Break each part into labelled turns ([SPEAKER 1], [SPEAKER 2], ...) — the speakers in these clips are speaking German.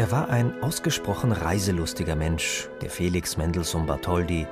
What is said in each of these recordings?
[SPEAKER 1] Er war ein ausgesprochen reiselustiger Mensch, der Felix Mendelssohn Bartholdy,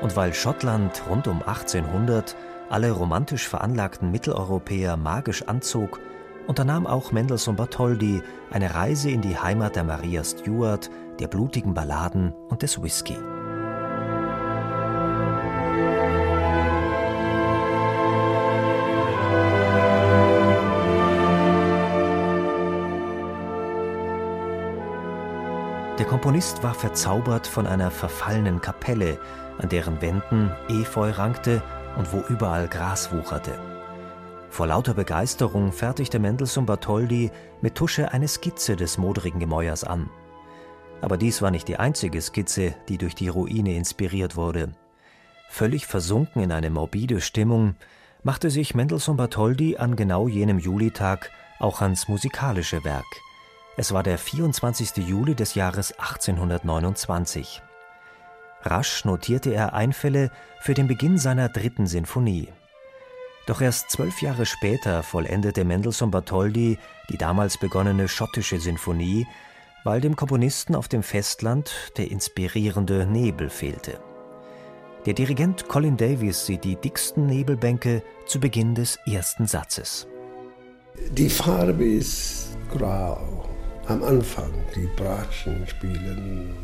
[SPEAKER 1] und weil Schottland rund um 1800 alle romantisch veranlagten Mitteleuropäer magisch anzog, unternahm auch Mendelssohn Bartholdy eine Reise in die Heimat der Maria Stuart, der blutigen Balladen und des Whisky. Der Komponist war verzaubert von einer verfallenen Kapelle, an deren Wänden Efeu rankte und wo überall Gras wucherte. Vor lauter Begeisterung fertigte Mendelssohn Bartholdy mit Tusche eine Skizze des modrigen Gemäuers an. Aber dies war nicht die einzige Skizze, die durch die Ruine inspiriert wurde. Völlig versunken in eine morbide Stimmung, machte sich Mendelssohn Bartholdy an genau jenem Julitag auch ans musikalische Werk – es war der 24. Juli des Jahres 1829. Rasch notierte er Einfälle für den Beginn seiner dritten Sinfonie. Doch erst zwölf Jahre später vollendete Mendelssohn Bartholdy die damals begonnene schottische Sinfonie, weil dem Komponisten auf dem Festland der inspirierende Nebel fehlte. Der Dirigent Colin Davis sieht die dicksten Nebelbänke zu Beginn des ersten Satzes.
[SPEAKER 2] Die Farbe ist grau am Anfang die Bratschen spielen,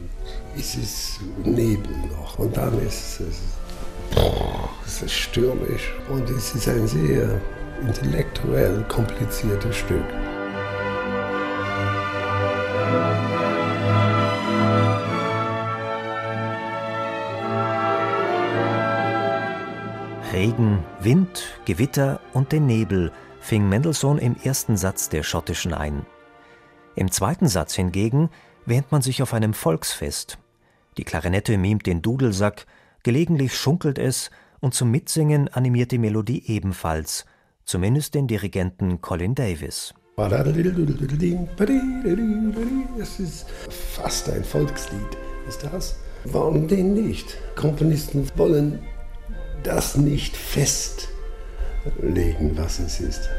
[SPEAKER 2] ist es Nebel noch und dann ist es, es ist stürmisch und es ist ein sehr intellektuell kompliziertes Stück.
[SPEAKER 1] Regen, Wind, Gewitter und den Nebel fing Mendelssohn im ersten Satz der Schottischen ein. Im zweiten Satz hingegen wähnt man sich auf einem Volksfest. Die Klarinette mimt den Dudelsack, gelegentlich schunkelt es und zum Mitsingen animiert die Melodie ebenfalls, zumindest den Dirigenten Colin Davis.
[SPEAKER 2] Es ist fast ein Volkslied, ist das? Warum denn nicht? Komponisten wollen das nicht festlegen, was es ist.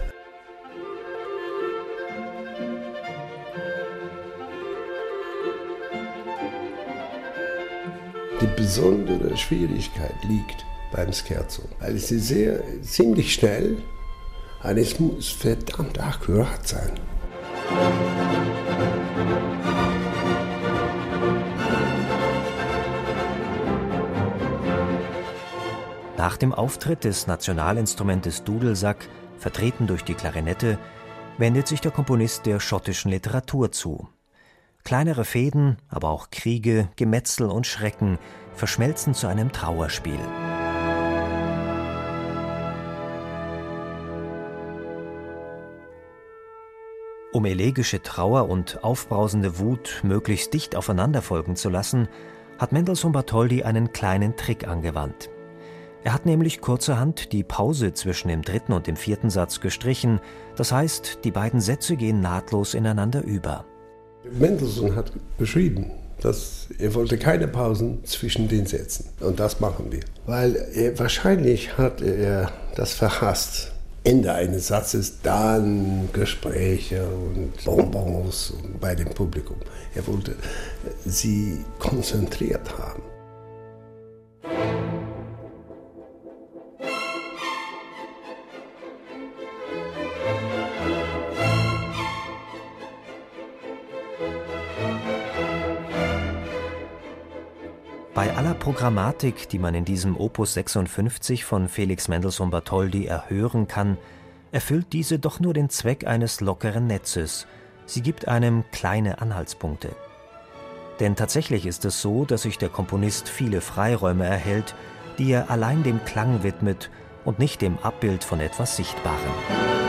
[SPEAKER 2] Die besondere Schwierigkeit liegt beim Scherzo, weil ist sehr ziemlich schnell und es muss verdammt akkurat sein.
[SPEAKER 1] Nach dem Auftritt des Nationalinstrumentes Dudelsack, vertreten durch die Klarinette, wendet sich der Komponist der schottischen Literatur zu. Kleinere Fäden, aber auch Kriege, Gemetzel und Schrecken verschmelzen zu einem Trauerspiel. Um elegische Trauer und aufbrausende Wut möglichst dicht aufeinander folgen zu lassen, hat Mendelssohn Bartholdy einen kleinen Trick angewandt. Er hat nämlich kurzerhand die Pause zwischen dem dritten und dem vierten Satz gestrichen, das heißt, die beiden Sätze gehen nahtlos ineinander über.
[SPEAKER 2] Mendelssohn hat beschrieben, dass er wollte keine Pausen zwischen den Sätzen. Und das machen wir. Weil er, wahrscheinlich hat er das verhasst. Ende eines Satzes, dann Gespräche und Bonbons bei dem Publikum. Er wollte sie konzentriert haben.
[SPEAKER 1] Bei aller Programmatik, die man in diesem Opus 56 von Felix Mendelssohn Bartholdy erhören kann, erfüllt diese doch nur den Zweck eines lockeren Netzes. Sie gibt einem kleine Anhaltspunkte. Denn tatsächlich ist es so, dass sich der Komponist viele Freiräume erhält, die er allein dem Klang widmet und nicht dem Abbild von etwas Sichtbarem.